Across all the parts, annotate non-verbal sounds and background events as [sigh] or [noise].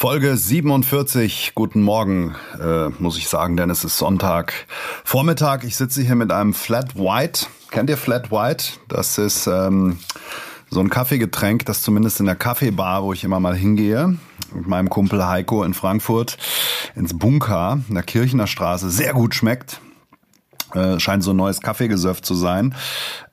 Folge 47. Guten Morgen, äh, muss ich sagen, denn es ist Sonntag. Vormittag, ich sitze hier mit einem Flat White. Kennt ihr Flat White? Das ist ähm, so ein Kaffeegetränk, das zumindest in der Kaffeebar, wo ich immer mal hingehe, mit meinem Kumpel Heiko in Frankfurt ins Bunker in der Kirchener Straße sehr gut schmeckt. Äh, scheint so ein neues Kaffeegesöff zu sein.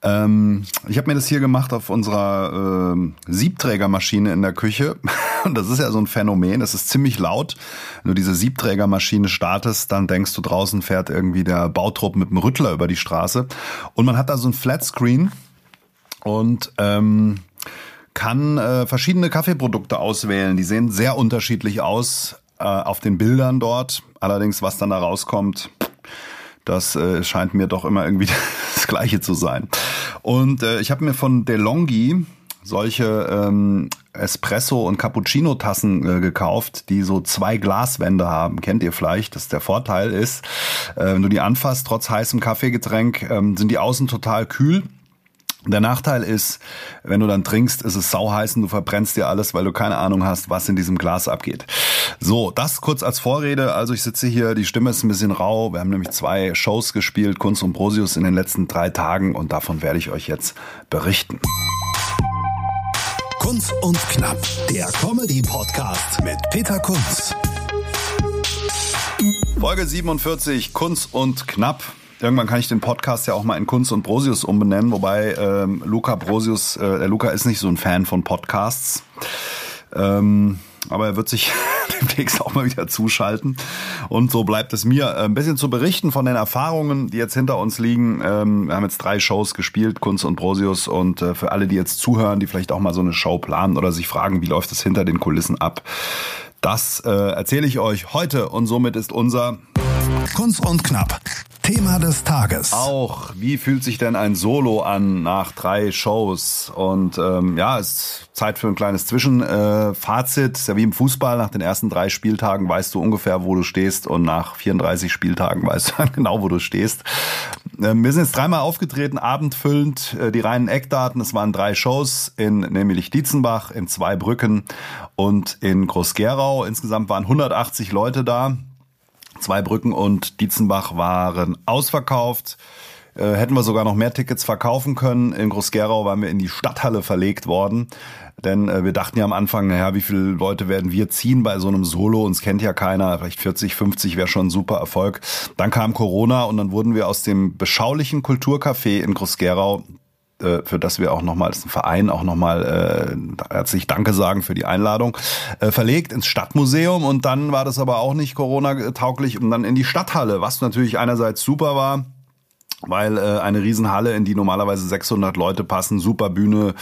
Ähm, ich habe mir das hier gemacht auf unserer äh, Siebträgermaschine in der Küche. [laughs] Und das ist ja so ein Phänomen. Das ist ziemlich laut. Wenn du diese Siebträgermaschine startest, dann denkst du, draußen fährt irgendwie der Bautrupp mit dem Rüttler über die Straße. Und man hat da so ein Flatscreen und ähm, kann äh, verschiedene Kaffeeprodukte auswählen. Die sehen sehr unterschiedlich aus äh, auf den Bildern dort. Allerdings, was dann da rauskommt, das äh, scheint mir doch immer irgendwie [laughs] das Gleiche zu sein. Und äh, ich habe mir von DeLonghi solche ähm, Espresso- und Cappuccino-Tassen äh, gekauft, die so zwei Glaswände haben. Kennt ihr vielleicht? dass der Vorteil ist, äh, wenn du die anfasst, trotz heißem Kaffeegetränk, ähm, sind die außen total kühl der Nachteil ist, wenn du dann trinkst, ist es sauheiß und du verbrennst dir alles, weil du keine Ahnung hast, was in diesem Glas abgeht. So, das kurz als Vorrede. Also ich sitze hier, die Stimme ist ein bisschen rau. Wir haben nämlich zwei Shows gespielt, Kunst und Prosius in den letzten drei Tagen und davon werde ich euch jetzt berichten. Kunst und Knapp, der Comedy-Podcast mit Peter Kunz. Folge 47, Kunst und Knapp. Irgendwann kann ich den Podcast ja auch mal in Kunst und Brosius umbenennen, wobei ähm, Luca Brosius, äh, der Luca ist nicht so ein Fan von Podcasts. Ähm, aber er wird sich [laughs] demnächst auch mal wieder zuschalten. Und so bleibt es mir, äh, ein bisschen zu berichten von den Erfahrungen, die jetzt hinter uns liegen. Ähm, wir haben jetzt drei Shows gespielt, Kunst und Brosius. Und äh, für alle, die jetzt zuhören, die vielleicht auch mal so eine Show planen oder sich fragen, wie läuft es hinter den Kulissen ab, das äh, erzähle ich euch heute. Und somit ist unser Kunst und Knapp Thema des Tages. Auch, wie fühlt sich denn ein Solo an nach drei Shows? Und ähm, ja, es ist Zeit für ein kleines Zwischenfazit. Äh, ist ja wie im Fußball, nach den ersten drei Spieltagen weißt du ungefähr, wo du stehst und nach 34 Spieltagen [laughs] weißt du dann genau, wo du stehst. Ähm, wir sind jetzt dreimal aufgetreten, abendfüllend, äh, die reinen Eckdaten. Es waren drei Shows in nämlich Dietzenbach, in Zweibrücken und in Groß-Gerau. Insgesamt waren 180 Leute da. Zweibrücken und Dietzenbach waren ausverkauft. Äh, hätten wir sogar noch mehr Tickets verkaufen können. In Groß-Gerau waren wir in die Stadthalle verlegt worden. Denn äh, wir dachten ja am Anfang, naja, wie viele Leute werden wir ziehen bei so einem Solo? Uns kennt ja keiner. Vielleicht 40, 50 wäre schon ein super Erfolg. Dann kam Corona und dann wurden wir aus dem beschaulichen Kulturcafé in Groß-Gerau äh, für das wir auch nochmal als Verein auch nochmal äh, herzlich Danke sagen für die Einladung, äh, verlegt ins Stadtmuseum und dann war das aber auch nicht Corona-tauglich und dann in die Stadthalle, was natürlich einerseits super war, weil äh, eine Riesenhalle, in die normalerweise 600 Leute passen, super Bühne,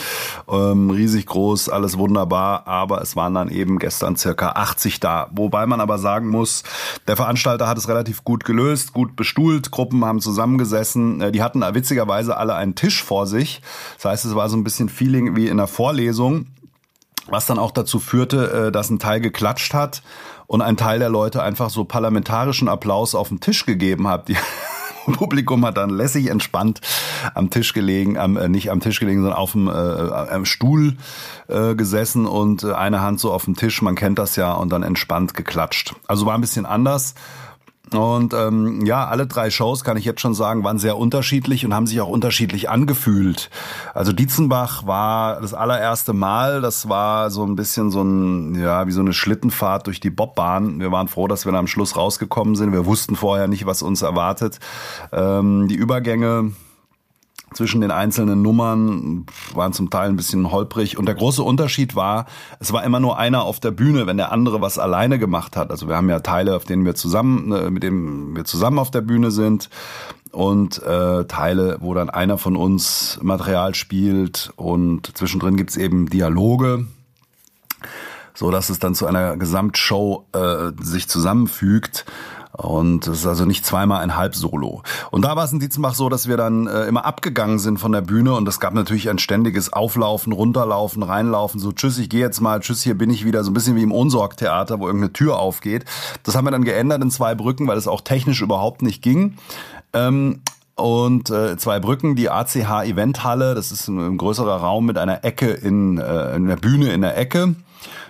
ähm, riesig groß, alles wunderbar, aber es waren dann eben gestern circa 80 da. Wobei man aber sagen muss, der Veranstalter hat es relativ gut gelöst, gut bestuhlt, Gruppen haben zusammengesessen, äh, die hatten witzigerweise alle einen Tisch vor sich. Das heißt, es war so ein bisschen Feeling wie in der Vorlesung, was dann auch dazu führte, äh, dass ein Teil geklatscht hat und ein Teil der Leute einfach so parlamentarischen Applaus auf den Tisch gegeben hat. [laughs] Die [laughs] Publikum hat dann lässig entspannt am Tisch gelegen, am, äh, nicht am Tisch gelegen, sondern auf dem äh, Stuhl äh, gesessen und äh, eine Hand so auf dem Tisch, man kennt das ja, und dann entspannt geklatscht. Also war ein bisschen anders. Und ähm, ja, alle drei Shows, kann ich jetzt schon sagen, waren sehr unterschiedlich und haben sich auch unterschiedlich angefühlt. Also Dietzenbach war das allererste Mal, das war so ein bisschen so ein, ja, wie so eine Schlittenfahrt durch die Bobbahn. Wir waren froh, dass wir da am Schluss rausgekommen sind. Wir wussten vorher nicht, was uns erwartet. Ähm, die Übergänge zwischen den einzelnen Nummern waren zum Teil ein bisschen holprig. Und der große Unterschied war, es war immer nur einer auf der Bühne, wenn der andere was alleine gemacht hat. Also wir haben ja Teile, auf denen wir zusammen, äh, mit denen wir zusammen auf der Bühne sind und äh, Teile, wo dann einer von uns Material spielt und zwischendrin gibt's eben Dialoge so dass es dann zu einer Gesamtshow äh, sich zusammenfügt. Und es ist also nicht zweimal ein Halbsolo. Und da war es in Dietzenbach so, dass wir dann äh, immer abgegangen sind von der Bühne und es gab natürlich ein ständiges Auflaufen, Runterlaufen, Reinlaufen, so tschüss, ich gehe jetzt mal, tschüss, hier bin ich wieder, so ein bisschen wie im Ohnsorg-Theater, wo irgendeine Tür aufgeht. Das haben wir dann geändert in zwei Brücken, weil es auch technisch überhaupt nicht ging. Ähm, und äh, zwei Brücken, die ACH Eventhalle, das ist ein, ein größerer Raum mit einer Ecke in, äh, in der Bühne in der Ecke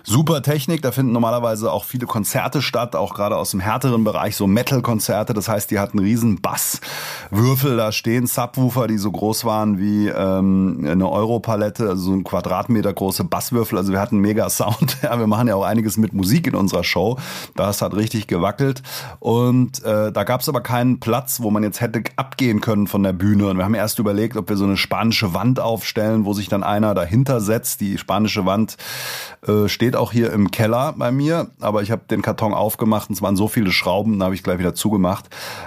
Super Technik, da finden normalerweise auch viele Konzerte statt, auch gerade aus dem härteren Bereich, so Metal-Konzerte. Das heißt, die hatten riesen Basswürfel da stehen, Subwoofer, die so groß waren wie ähm, eine Europalette, also so ein Quadratmeter große Basswürfel. Also wir hatten mega Sound. [laughs] Ja, wir machen ja auch einiges mit Musik in unserer Show. Das hat richtig gewackelt. Und äh, da gab es aber keinen Platz, wo man jetzt hätte abgehen können von der Bühne. Und wir haben erst überlegt, ob wir so eine spanische Wand aufstellen, wo sich dann einer dahinter setzt. Die spanische Wand äh, steht auch hier im Keller bei mir, aber ich habe den Karton aufgemacht und es waren so viele Schrauben, da habe ich gleich wieder zugemacht,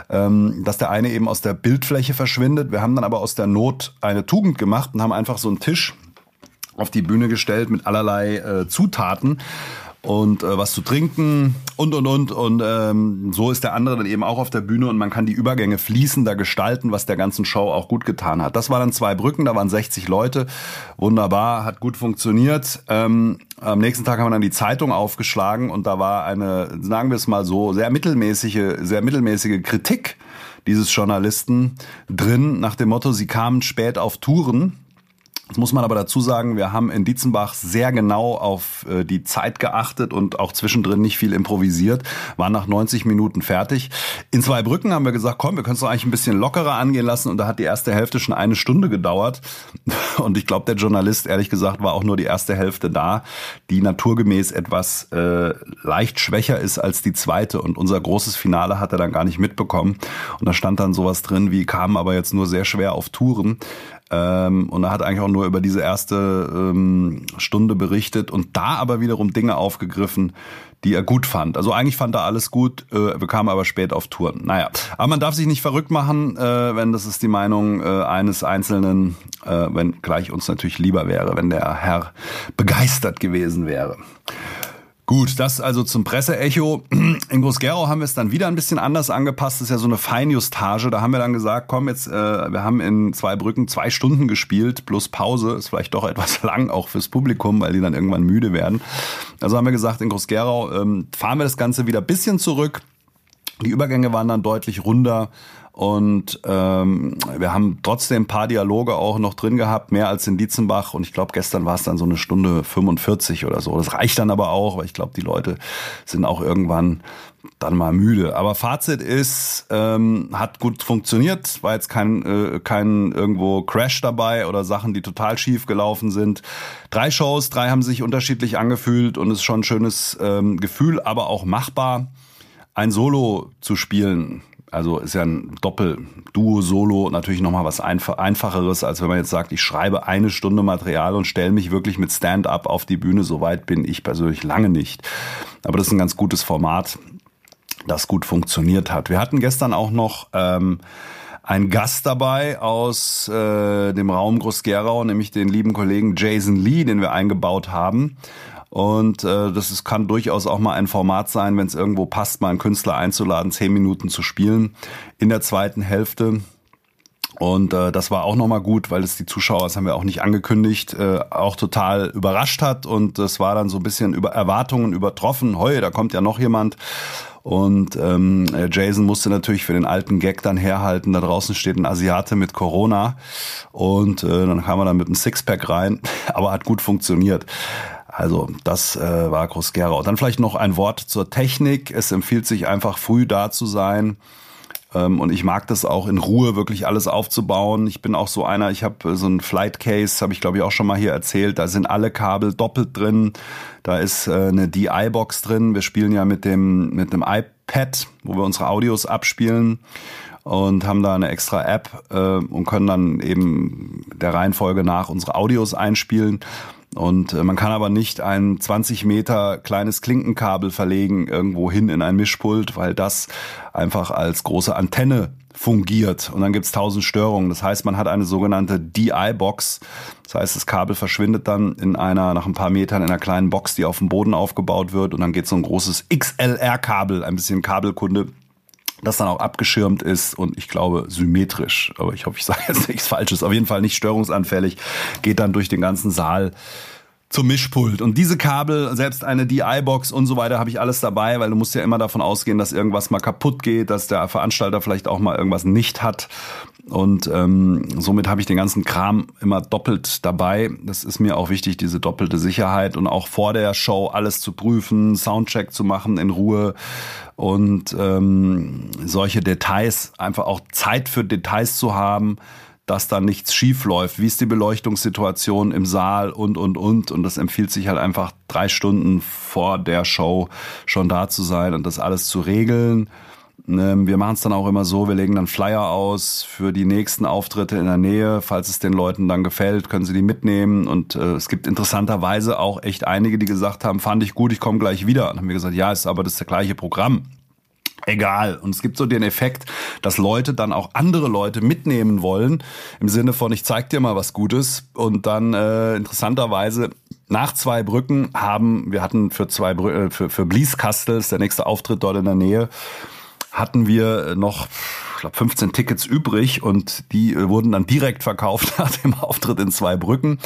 ähm, dass der eine eben aus der Bildfläche verschwindet. Wir haben dann aber aus der Not eine Tugend gemacht und haben einfach so einen Tisch auf die Bühne gestellt mit allerlei äh, Zutaten und äh, was zu trinken und und und und ähm, so ist der andere dann eben auch auf der Bühne und man kann die Übergänge fließender gestalten, was der ganzen Show auch gut getan hat. Das war dann zwei Brücken, da waren 60 Leute, wunderbar, hat gut funktioniert. Ähm, am nächsten Tag haben wir dann die Zeitung aufgeschlagen und da war eine, sagen wir es mal so, sehr mittelmäßige, sehr mittelmäßige Kritik dieses Journalisten drin nach dem Motto, sie kamen spät auf Touren Jetzt muss man aber dazu sagen, wir haben in Dietzenbach sehr genau auf äh, die Zeit geachtet und auch zwischendrin nicht viel improvisiert, waren nach 90 Minuten fertig. In zwei Brücken haben wir gesagt, komm, wir können es doch eigentlich ein bisschen lockerer angehen lassen und da hat die erste Hälfte schon eine Stunde gedauert [laughs] und ich glaube, der Journalist, ehrlich gesagt, war auch nur die erste Hälfte da, die naturgemäß etwas äh, leicht schwächer ist als die zweite und unser großes Finale hat er dann gar nicht mitbekommen und da stand dann sowas drin wie, kamen aber jetzt nur sehr schwer auf Touren. Ähm, und er hat eigentlich auch nur über diese erste ähm, Stunde berichtet und da aber wiederum Dinge aufgegriffen, die er gut fand. Also eigentlich fand er alles gut, äh, bekam aber spät auf Touren. Naja, aber man darf sich nicht verrückt machen, äh, wenn das ist die Meinung äh, eines Einzelnen, äh, wenn gleich uns natürlich lieber wäre, wenn der Herr begeistert gewesen wäre. Gut, das also zum Presseecho. [clears throat] In Groß-Gerau haben wir es dann wieder ein bisschen anders angepasst. Das ist ja so eine Feinjustage. Da haben wir dann gesagt, komm, jetzt, äh, wir haben in zwei Brücken zwei Stunden gespielt, plus Pause. Ist vielleicht doch [laughs] etwas lang, auch fürs Publikum, weil die dann irgendwann müde werden. Also haben wir gesagt, in Groß-Gerau ähm, fahren wir das Ganze wieder ein bisschen zurück. Die Übergänge waren dann deutlich runder und ähm, wir haben trotzdem ein paar Dialoge auch noch drin gehabt, mehr als in Dietzenbach. Und ich glaube, gestern war es dann so eine Stunde 45 oder so. Das reicht dann aber auch, weil ich glaube, die Leute sind auch irgendwann dann mal müde. Aber Fazit ist, ähm, hat gut funktioniert, war jetzt kein, äh, kein irgendwo Crash dabei oder Sachen, die total schief gelaufen sind. Drei Shows, drei haben sich unterschiedlich angefühlt und es ist schon ein schönes ähm, Gefühl, aber auch machbar, ein Solo zu spielen also ist ja ein Doppel-Duo-Solo natürlich nochmal was Einfacheres, als wenn man jetzt sagt, ich schreibe eine Stunde Material und stelle mich wirklich mit Stand-up auf die Bühne. Soweit bin ich persönlich lange nicht. Aber das ist ein ganz gutes Format, das gut funktioniert hat. Wir hatten gestern auch noch ähm, einen Gast dabei aus äh, dem Raum Groß-Gerau, nämlich den lieben Kollegen Jason Lee, den wir eingebaut haben. Und äh, das ist, kann durchaus auch mal ein Format sein, wenn es irgendwo passt, mal einen Künstler einzuladen, zehn Minuten zu spielen in der zweiten Hälfte. Und äh, das war auch nochmal gut, weil es die Zuschauer, das haben wir auch nicht angekündigt, äh, auch total überrascht hat. Und es war dann so ein bisschen über Erwartungen übertroffen. Heu, da kommt ja noch jemand. Und ähm, Jason musste natürlich für den alten Gag dann herhalten. Da draußen steht ein Asiate mit Corona. Und äh, dann kam er dann mit einem Sixpack rein. [laughs] Aber hat gut funktioniert. Also das äh, war Groß-Gerau. Dann vielleicht noch ein Wort zur Technik. Es empfiehlt sich einfach früh da zu sein. Ähm, und ich mag das auch in Ruhe wirklich alles aufzubauen. Ich bin auch so einer, ich habe so ein Flight Case, habe ich glaube ich auch schon mal hier erzählt. Da sind alle Kabel doppelt drin. Da ist äh, eine DI-Box drin. Wir spielen ja mit dem, mit dem iPad, wo wir unsere Audios abspielen und haben da eine extra App äh, und können dann eben der Reihenfolge nach unsere Audios einspielen. Und äh, man kann aber nicht ein 20 Meter kleines Klinkenkabel verlegen irgendwo hin in ein Mischpult, weil das einfach als große Antenne fungiert und dann gibt's tausend Störungen. Das heißt, man hat eine sogenannte DI-Box. Das heißt, das Kabel verschwindet dann in einer, nach ein paar Metern in einer kleinen Box, die auf dem Boden aufgebaut wird und dann geht so ein großes XLR-Kabel, ein bisschen Kabelkunde, das dann auch abgeschirmt ist und ich glaube symmetrisch. Aber ich hoffe, ich sage jetzt [laughs] nichts Falsches. Auf jeden Fall nicht störungsanfällig. Geht dann durch den ganzen Saal zum Mischpult. Und diese Kabel, selbst eine DI-Box und so weiter, habe ich alles dabei, weil du musst ja immer davon ausgehen, dass irgendwas mal kaputt geht, dass der Veranstalter vielleicht auch mal irgendwas nicht hat. Und ähm, somit habe ich den ganzen Kram immer doppelt dabei. Das ist mir auch wichtig, diese doppelte Sicherheit und auch vor der Show alles zu prüfen, Soundcheck zu machen in Ruhe und ähm, solche Details, einfach auch Zeit für Details zu haben, dass da nichts schief läuft. Wie ist die Beleuchtungssituation im Saal und, und, und. Und das empfiehlt sich halt einfach drei Stunden vor der Show schon da zu sein und das alles zu regeln. Ähm, wir machen es dann auch immer so, wir legen dann Flyer aus für die nächsten Auftritte in der Nähe. Falls es den Leuten dann gefällt, können sie die mitnehmen. Und äh, es gibt interessanterweise auch echt einige, die gesagt haben, fand ich gut, ich komme gleich wieder. Und haben wir gesagt, ja, ist aber das, das gleiche Programm egal. Und es gibt so den Effekt, dass Leute dann auch andere Leute mitnehmen wollen, im Sinne von, ich zeig dir mal was Gutes. Und dann äh, interessanterweise nach zwei Brücken haben, wir hatten für zwei Brü äh, für, für Blieskastel, ist der nächste Auftritt dort in der Nähe, hatten wir noch ich glaube 15 Tickets übrig und die äh, wurden dann direkt verkauft [laughs] nach dem Auftritt in zwei Brücken.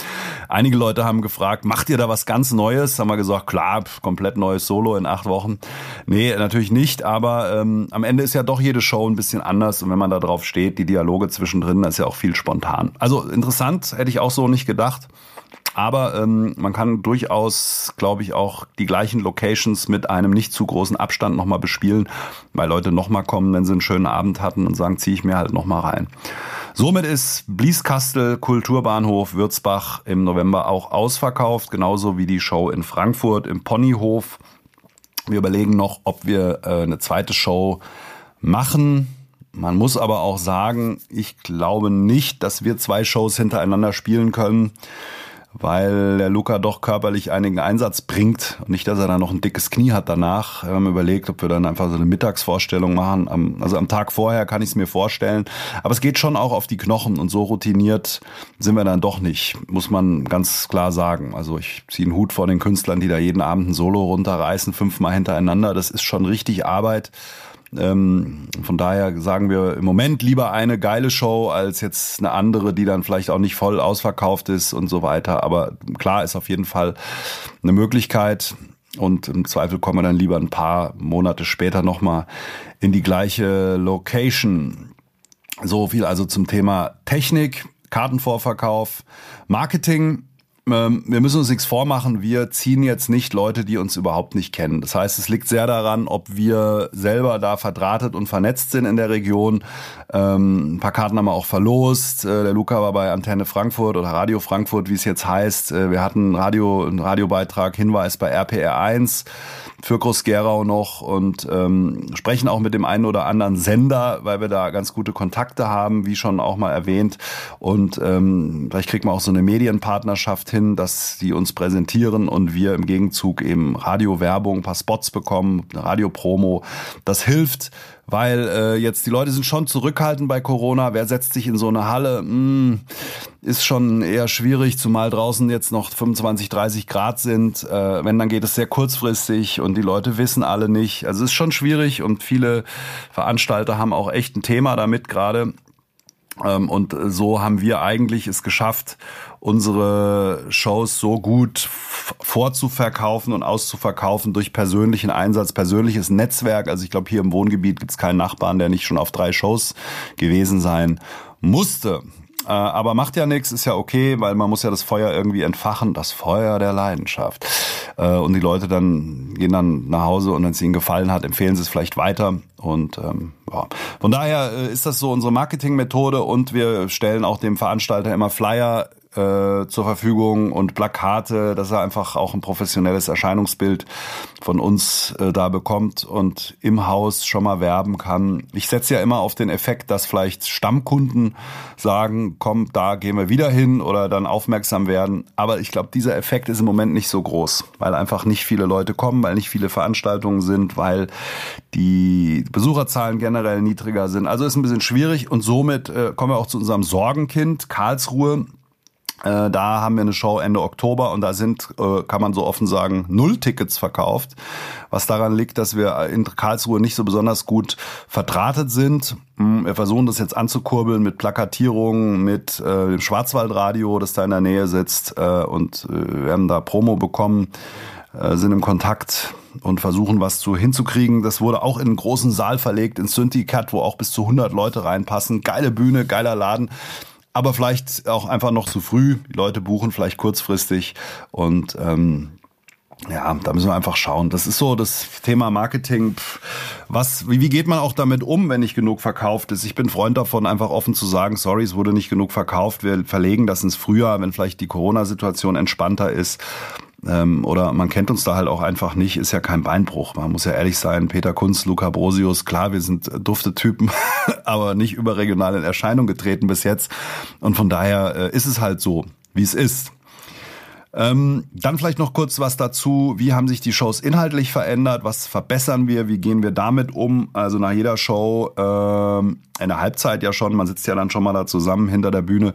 Einige Leute haben gefragt, macht ihr da was ganz Neues? Haben wir gesagt, klar, komplett neues Solo in acht Wochen. Nee, natürlich nicht, aber ähm, am Ende ist ja doch jede Show ein bisschen anders und wenn man da drauf steht, die Dialoge zwischendrin, das ist ja auch viel spontan. Also interessant, hätte ich auch so nicht gedacht. Aber ähm, man kann durchaus, glaube ich, auch die gleichen Locations mit einem nicht zu großen Abstand nochmal bespielen, weil Leute nochmal kommen, wenn sie einen schönen Abend hatten und sagen, ziehe ich mir halt nochmal rein. Somit ist Blieskastel Kulturbahnhof Würzbach im November auch ausverkauft, genauso wie die Show in Frankfurt im Ponyhof. Wir überlegen noch, ob wir äh, eine zweite Show machen. Man muss aber auch sagen, ich glaube nicht, dass wir zwei Shows hintereinander spielen können weil der Luca doch körperlich einigen Einsatz bringt. Und nicht, dass er dann noch ein dickes Knie hat danach. Wir haben überlegt, ob wir dann einfach so eine Mittagsvorstellung machen. Also am Tag vorher kann ich es mir vorstellen. Aber es geht schon auch auf die Knochen und so routiniert sind wir dann doch nicht, muss man ganz klar sagen. Also ich ziehe einen Hut vor den Künstlern, die da jeden Abend ein Solo runterreißen, fünfmal hintereinander. Das ist schon richtig Arbeit. Ähm, von daher sagen wir im Moment lieber eine geile Show als jetzt eine andere, die dann vielleicht auch nicht voll ausverkauft ist und so weiter. Aber klar ist auf jeden Fall eine Möglichkeit. Und im Zweifel kommen wir dann lieber ein paar Monate später nochmal in die gleiche Location. So viel also zum Thema Technik, Kartenvorverkauf, Marketing. Ähm, wir müssen uns nichts vormachen, wir ziehen jetzt nicht Leute, die uns überhaupt nicht kennen. Das heißt, es liegt sehr daran, ob wir selber da verdrahtet und vernetzt sind in der Region. Ähm, ein paar Karten haben wir auch verlost. Äh, der Luca war bei Antenne Frankfurt oder Radio Frankfurt, wie es jetzt heißt. Äh, wir hatten Radio, einen Radiobeitrag, Hinweis bei RPR 1 für Groß-Gerau noch und ähm, sprechen auch mit dem einen oder anderen Sender, weil wir da ganz gute Kontakte haben, wie schon auch mal erwähnt. Und ähm, vielleicht kriegt man auch so eine Medienpartnerschaft hin, dass die uns präsentieren und wir im Gegenzug eben Radiowerbung, ein paar Spots bekommen, eine Radiopromo. Das hilft weil äh, jetzt die Leute sind schon zurückhaltend bei Corona. Wer setzt sich in so eine Halle? Hm, ist schon eher schwierig, zumal draußen jetzt noch 25, 30 Grad sind. Äh, wenn, dann geht es sehr kurzfristig und die Leute wissen alle nicht. Also es ist schon schwierig und viele Veranstalter haben auch echt ein Thema damit gerade. Ähm, und so haben wir eigentlich es geschafft, unsere Shows so gut vorzuverkaufen und auszuverkaufen durch persönlichen Einsatz, persönliches Netzwerk. Also ich glaube, hier im Wohngebiet gibt es keinen Nachbarn, der nicht schon auf drei Shows gewesen sein musste. Äh, aber macht ja nichts, ist ja okay, weil man muss ja das Feuer irgendwie entfachen, das Feuer der Leidenschaft. Äh, und die Leute dann gehen dann nach Hause und wenn es ihnen gefallen hat, empfehlen sie es vielleicht weiter. Und ähm, ja. von daher äh, ist das so unsere Marketingmethode und wir stellen auch dem Veranstalter immer Flyer äh, zur Verfügung und Plakate, dass er einfach auch ein professionelles Erscheinungsbild von uns äh, da bekommt und im Haus schon mal werben kann. Ich setze ja immer auf den Effekt, dass vielleicht Stammkunden sagen, komm, da gehen wir wieder hin oder dann aufmerksam werden. Aber ich glaube, dieser Effekt ist im Moment nicht so groß, weil einfach nicht viele Leute kommen, weil nicht viele Veranstaltungen sind, weil die Besucherzahlen generell niedriger sind. Also ist ein bisschen schwierig und somit äh, kommen wir auch zu unserem Sorgenkind Karlsruhe. Äh, da haben wir eine Show Ende Oktober und da sind, äh, kann man so offen sagen, null Tickets verkauft. Was daran liegt, dass wir in Karlsruhe nicht so besonders gut verdrahtet sind. Hm, wir versuchen das jetzt anzukurbeln mit Plakatierungen, mit äh, dem Schwarzwaldradio, das da in der Nähe sitzt. und wir haben da Promo bekommen, sind im Kontakt und versuchen was zu hinzukriegen. Das wurde auch in einen großen Saal verlegt, in Syndicat, wo auch bis zu 100 Leute reinpassen. Geile Bühne, geiler Laden. Aber vielleicht auch einfach noch zu früh. Die Leute buchen vielleicht kurzfristig und ähm, ja, da müssen wir einfach schauen. Das ist so das Thema Marketing. Was, wie, wie geht man auch damit um, wenn nicht genug verkauft ist? Ich bin Freund davon, einfach offen zu sagen, sorry, es wurde nicht genug verkauft. Wir verlegen das ins Frühjahr, wenn vielleicht die Corona-Situation entspannter ist. Ähm, oder man kennt uns da halt auch einfach nicht, ist ja kein Beinbruch. Man muss ja ehrlich sein, Peter Kunz, Luca Brosius, klar, wir sind dufte Typen, [laughs] aber nicht überregional in Erscheinung getreten bis jetzt. Und von daher äh, ist es halt so, wie es ist. Ähm, dann vielleicht noch kurz was dazu. Wie haben sich die Shows inhaltlich verändert? Was verbessern wir? Wie gehen wir damit um? Also nach jeder Show, ähm, in der Halbzeit ja schon, man sitzt ja dann schon mal da zusammen hinter der Bühne.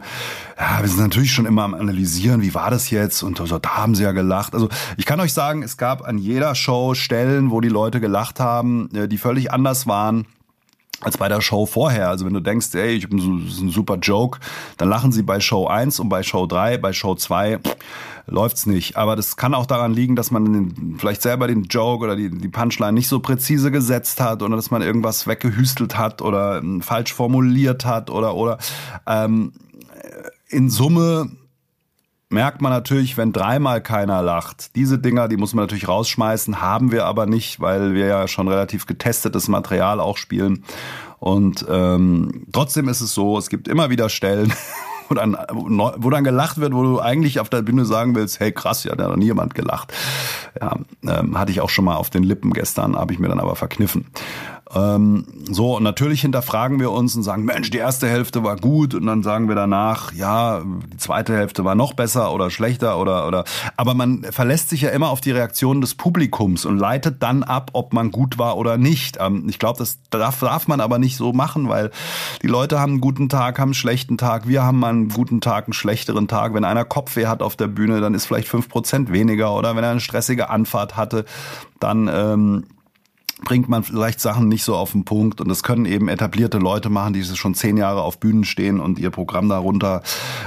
Ja, wir sind natürlich schon immer am Analysieren, wie war das jetzt? Und so, da haben sie ja gelacht. Also ich kann euch sagen, es gab an jeder Show Stellen, wo die Leute gelacht haben, äh, die völlig anders waren als bei der Show vorher. Also wenn du denkst, ey, ich bin so, ein super Joke, dann lachen sie bei Show 1 und bei Show 3, bei Show 2 läuft's nicht. Aber das kann auch daran liegen, dass man den, vielleicht selber den Joke oder die, die Punchline nicht so präzise gesetzt hat oder dass man irgendwas weggehüstelt hat oder ähm, falsch formuliert hat oder oder ähm, in Summe merkt man natürlich, wenn dreimal keiner lacht. Diese Dinger, die muss man natürlich rausschmeißen, haben wir aber nicht, weil wir ja schon relativ getestetes Material auch spielen. Und ähm, trotzdem ist es so, es gibt immer wieder Stellen, [laughs] wo dann, wo dann gelacht wird, wo du eigentlich auf der Bühne sagen willst, hey krass, ja, da hat noch nie jemand gelacht. Ja, ähm, hatte ich auch schon mal auf den Lippen gestern, habe ich mir dann aber verkniffen. Ähm, so, und natürlich hinterfragen wir uns und sagen, Mensch, die erste Hälfte war gut und dann sagen wir danach, ja, die zweite Hälfte war noch besser oder schlechter oder, oder, aber man verlässt sich ja immer auf die Reaktion des Publikums und leitet dann ab, ob man gut war oder nicht. Ähm, ich glaube, das darf, darf man aber nicht so machen, weil die Leute haben einen guten Tag, haben einen schlechten Tag, wir haben mal einen guten Tag, einen schlechteren Tag. Wenn einer Kopfweh hat auf der Bühne, dann ist vielleicht fünf Prozent weniger oder wenn er eine stressige Anfahrt hatte, dann, ähm, bringt man vielleicht Sachen nicht so auf den Punkt. Und das können eben etablierte Leute machen, die schon zehn Jahre auf Bühnen stehen und ihr Programm darunter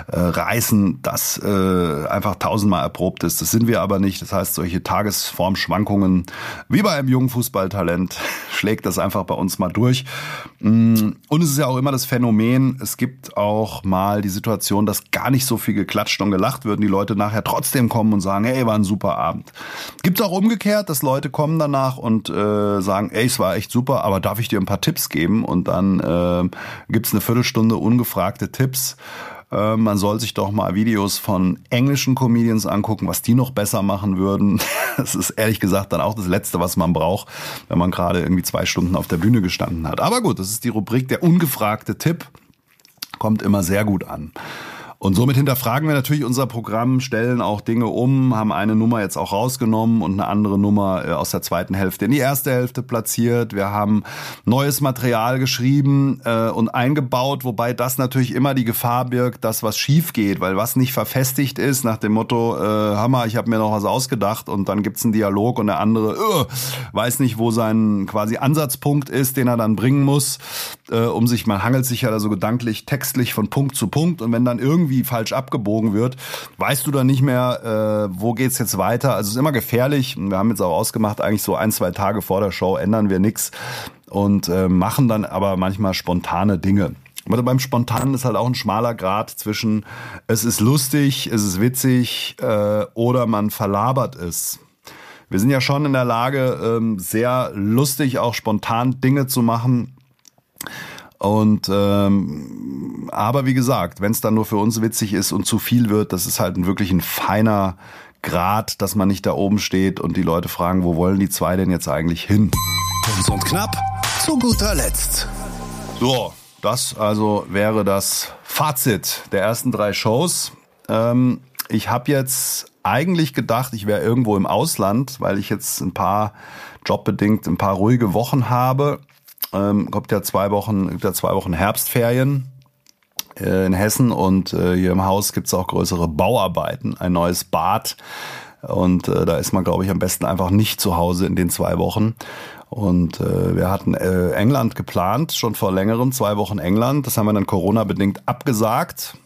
äh, reißen, das äh, einfach tausendmal erprobt ist. Das sind wir aber nicht. Das heißt, solche Tagesformschwankungen, wie bei einem jungen Fußballtalent, [laughs] schlägt das einfach bei uns mal durch. Mm, und es ist ja auch immer das Phänomen, es gibt auch mal die Situation, dass gar nicht so viel geklatscht und gelacht wird und die Leute nachher trotzdem kommen und sagen, hey, war ein super Abend. Gibt auch umgekehrt, dass Leute kommen danach und äh, sagen, ey, es war echt super, aber darf ich dir ein paar Tipps geben? Und dann äh, gibt eine Viertelstunde ungefragte Tipps. Äh, man soll sich doch mal Videos von englischen Comedians angucken, was die noch besser machen würden. [laughs] Das ist ehrlich gesagt dann auch das Letzte, was man braucht, wenn man gerade irgendwie zwei Stunden auf der Bühne gestanden hat. Aber gut, das ist die Rubrik der ungefragte Tipp. Kommt immer sehr gut an. Und somit hinterfragen wir natürlich unser Programm, stellen auch Dinge um, haben eine Nummer jetzt auch rausgenommen und eine andere Nummer äh, aus der zweiten Hälfte in die erste Hälfte platziert. Wir haben neues Material geschrieben äh, und eingebaut, wobei das natürlich immer die Gefahr birgt, dass was schief geht, weil was nicht verfestigt ist nach dem Motto, äh, Hammer, ich habe mir noch was ausgedacht und dann gibt's einen Dialog und der andere äh, weiß nicht, wo sein quasi Ansatzpunkt ist, den er dann bringen muss, äh, um sich, man hangelt sich ja da so gedanklich, textlich von Punkt zu Punkt und wenn dann irgendwie irgendwie falsch abgebogen wird, weißt du dann nicht mehr, äh, wo geht's jetzt weiter. Also es ist immer gefährlich. Wir haben jetzt auch ausgemacht, eigentlich so ein, zwei Tage vor der Show ändern wir nichts und äh, machen dann aber manchmal spontane Dinge. Aber beim Spontanen ist halt auch ein schmaler Grad zwischen es ist lustig, es ist witzig äh, oder man verlabert es. Wir sind ja schon in der Lage, ähm, sehr lustig auch spontan Dinge zu machen. Und ähm, aber wie gesagt, wenn es dann nur für uns witzig ist und zu viel wird, das ist halt ein, wirklich ein feiner Grad, dass man nicht da oben steht und die Leute fragen, wo wollen die zwei denn jetzt eigentlich hin? Kurz und knapp, zu guter Letzt. So, das also wäre das Fazit der ersten drei Shows. Ähm, ich habe jetzt eigentlich gedacht, ich wäre irgendwo im Ausland, weil ich jetzt ein paar jobbedingt ein paar ruhige Wochen habe ähm, kommt ja zwei Wochen, gibt ja zwei Wochen Herbstferien äh, in Hessen und äh, hier im Haus gibt's auch größere Bauarbeiten, ein neues Bad. Und äh, da ist man, glaube ich, am besten einfach nicht zu Hause in den zwei Wochen. Und äh, wir hatten äh, England geplant, schon vor längerem, zwei Wochen England. Das haben wir dann Corona-bedingt abgesagt.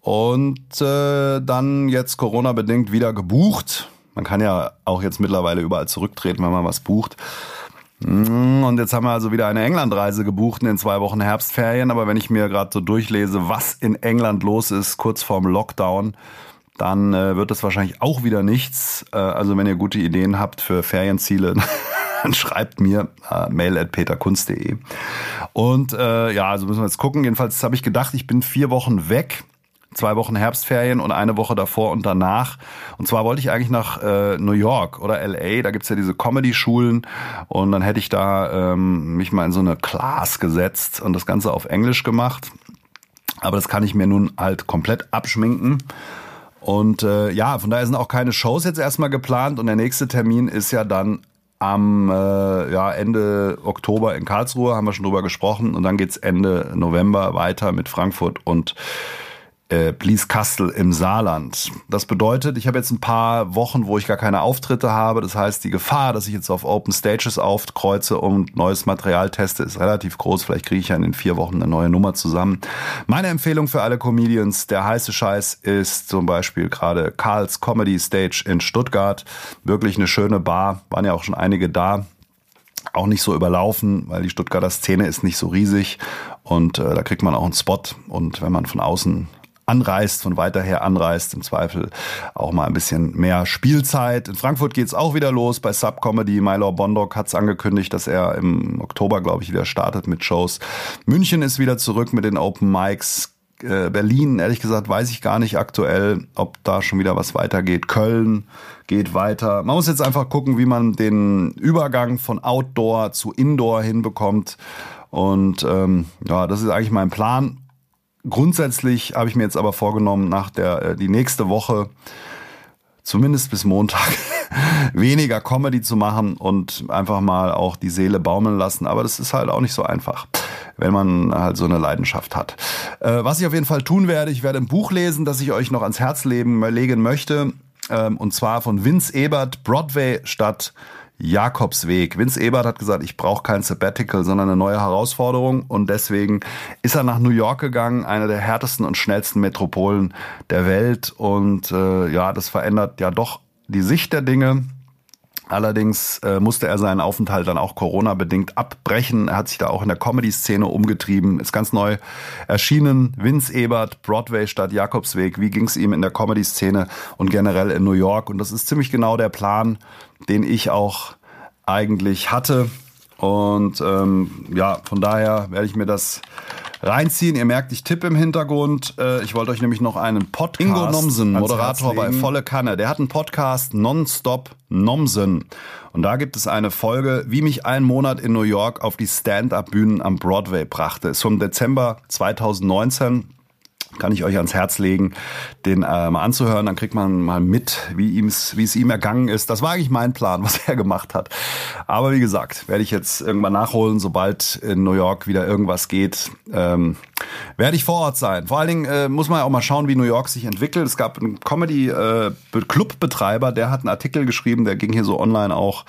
Und äh, dann jetzt Corona-bedingt wieder gebucht Man kann ja auch jetzt mittlerweile überall zurücktreten, wenn man was bucht. Mm, und jetzt haben wir also wieder eine Englandreise gebucht in den zwei Wochen Herbstferien. Aber wenn ich mir gerade so durchlese, was in England los ist, kurz vorm Lockdown, dann äh, wird das wahrscheinlich auch wieder nichts. Äh, also wenn ihr gute Ideen habt für Ferienziele, [laughs] dann schreibt mir äh, mail at peterkunst.de. Und äh, ja, also müssen wir jetzt gucken. Jedenfalls habe ich gedacht, ich bin vier Wochen weg zwei Wochen Herbstferien und eine Woche davor und danach. Und zwar wollte ich eigentlich nach äh, New York oder LA, da gibt's ja diese Comedy-Schulen und dann hätte ich da ähm, mich mal in so eine Class gesetzt und das Ganze auf Englisch gemacht. Aber das kann ich mir nun halt komplett abschminken. Und äh, ja, von daher sind auch keine Shows jetzt erstmal geplant und der nächste Termin ist ja dann am äh, ja, Ende Oktober in Karlsruhe, haben wir schon drüber gesprochen. Und dann geht's Ende November weiter mit Frankfurt und äh, Blieskastel im Saarland. Das bedeutet, ich habe jetzt ein paar Wochen, wo ich gar keine Auftritte habe. Das heißt, die Gefahr, dass ich jetzt auf Open Stages aufkreuze und neues Material teste, ist relativ groß. Vielleicht kriege ich ja in den vier Wochen eine neue Nummer zusammen. Meine Empfehlung für alle Comedians, der heiße Scheiß ist zum Beispiel gerade Karls Comedy Stage in Stuttgart. Wirklich eine schöne Bar. Waren ja auch schon einige da auch nicht so überlaufen, weil die Stuttgarter Szene ist nicht so riesig und äh, da kriegt man auch einen Spot und wenn man von außen anreist, von weiter her anreist, im Zweifel auch mal ein bisschen mehr Spielzeit. In Frankfurt geht's auch wieder los bei Subcomedy. Milo Bondock hat's angekündigt, dass er im Oktober, glaube ich, wieder startet mit Shows. München ist wieder zurück mit den Open Mics. Äh, Berlin, ehrlich gesagt, weiß ich gar nicht aktuell, ob da schon wieder was weitergeht. Köln geht weiter. Man muss jetzt einfach gucken, wie man den Übergang von Outdoor zu Indoor hinbekommt. Und ähm, ja, das ist eigentlich mein Plan. Grundsätzlich habe ich mir jetzt aber vorgenommen, nach der äh, die nächste Woche zumindest bis Montag [laughs] weniger Comedy zu machen und einfach mal auch die Seele baumeln lassen. Aber das ist halt auch nicht so einfach, wenn man halt so eine Leidenschaft hat. Äh, was ich auf jeden Fall tun werde, ich werde ein Buch lesen, das ich euch noch ans Herz legen, möchte. Ähm, und zwar von Vince Ebert, Broadway statt Jakobsweg. Vince Ebert hat gesagt, ich brauche kein Sabbatical, sondern eine neue Herausforderung. Und deswegen ist er nach New York gegangen, eine der härtesten und schnellsten Metropolen der Welt. Und äh, ja, das verändert ja doch die Sicht der Dinge. Allerdings äh, musste er seinen Aufenthalt dann auch Corona-bedingt abbrechen. Er hat sich da auch in der Comedy-Szene umgetrieben, ist ganz neu erschienen. Vince Ebert, Broadway statt Jakobsweg. Wie ging es ihm in der Comedy-Szene und generell in New York? Und das ist ziemlich genau der Plan, den ich auch eigentlich hatte. Und ähm, ja, von daher werde ich mir das reinziehen. Ihr merkt, ich tippe im Hintergrund. Äh, ich wollte euch nämlich noch einen Podcast. Ingo Nomsen, Moderator bei Volle Kanne, der hat einen Podcast Nonstop Nomsen. Und da gibt es eine Folge, wie mich ein Monat in New York auf die Stand-up-Bühnen am Broadway brachte. Ist vom Dezember 2019 kann ich euch ans Herz legen, den äh, mal anzuhören. Dann kriegt man mal mit, wie, ihm's, wie es ihm ergangen ist. Das war eigentlich mein Plan, [laughs] was er gemacht hat. Aber wie gesagt, werde ich jetzt irgendwann nachholen, sobald in New York wieder irgendwas geht. Ähm, werde ich vor Ort sein. Vor allen Dingen äh, muss man ja auch mal schauen, wie New York sich entwickelt. Es gab einen Comedy-Club-Betreiber, äh, der hat einen Artikel geschrieben, der ging hier so online auch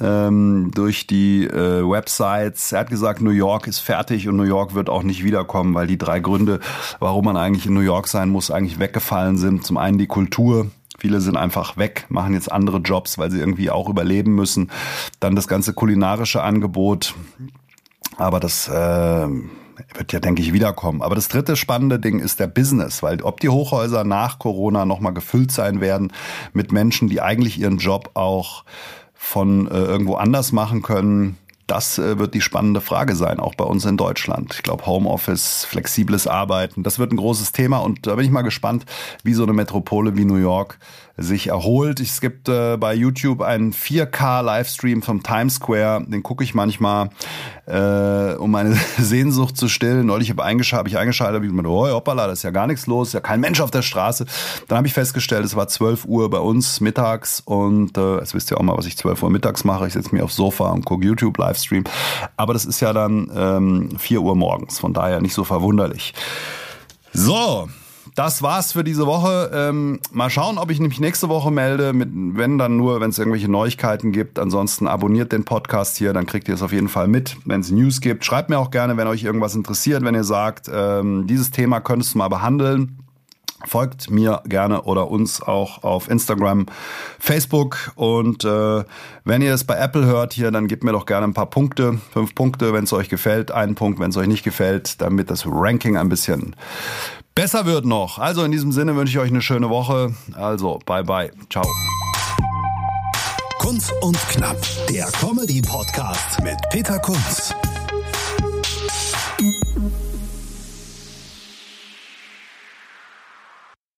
ähm, durch die äh, Websites. Er hat gesagt, New York ist fertig und New York wird auch nicht wiederkommen, weil die drei Gründe, warum man eigentlich in New York sein muss, eigentlich weggefallen sind. Zum einen die Kultur, Viele sind einfach weg, machen jetzt andere Jobs, weil sie irgendwie auch überleben müssen. Dann das ganze kulinarische Angebot. Aber das äh, wird ja, denke ich, wiederkommen. Aber das dritte spannende Ding ist der Business, weil ob die Hochhäuser nach Corona nochmal gefüllt sein werden mit Menschen, die eigentlich ihren Job auch von äh, irgendwo anders machen können, das äh, wird die spannende Frage sein, auch bei uns in Deutschland. Ich glaube, Homeoffice, flexibles Arbeiten, das wird ein großes Thema und da bin ich mal gespannt, wie so eine Metropole wie New York sich erholt. Es gibt äh, bei YouTube einen 4K-Livestream vom Times Square, den gucke ich manchmal, äh, um meine [laughs] Sehnsucht zu stillen. Neulich habe eingeschaltet, hab ich eingeschaltet, habe ich gedacht, oh, hoppala, da ist ja gar nichts los, ja kein Mensch auf der Straße. Dann habe ich festgestellt, es war 12 Uhr bei uns mittags und äh, jetzt wisst ihr auch mal, was ich 12 Uhr mittags mache. Ich setze mich aufs Sofa und gucke YouTube-Livestream. Aber das ist ja dann ähm, 4 Uhr morgens, von daher nicht so verwunderlich. So, das war's für diese Woche. Ähm, mal schauen, ob ich mich nächste Woche melde. Mit, wenn dann nur, wenn es irgendwelche Neuigkeiten gibt. Ansonsten abonniert den Podcast hier, dann kriegt ihr es auf jeden Fall mit, wenn es News gibt. Schreibt mir auch gerne, wenn euch irgendwas interessiert, wenn ihr sagt, ähm, dieses Thema könntest du mal behandeln. Folgt mir gerne oder uns auch auf Instagram, Facebook und äh, wenn ihr es bei Apple hört hier, dann gebt mir doch gerne ein paar Punkte, fünf Punkte, wenn es euch gefällt, einen Punkt, wenn es euch nicht gefällt, damit das Ranking ein bisschen besser wird noch. Also in diesem Sinne wünsche ich euch eine schöne Woche. Also bye bye, ciao. Kunz und Knapp, der Comedy-Podcast mit Peter Kunz.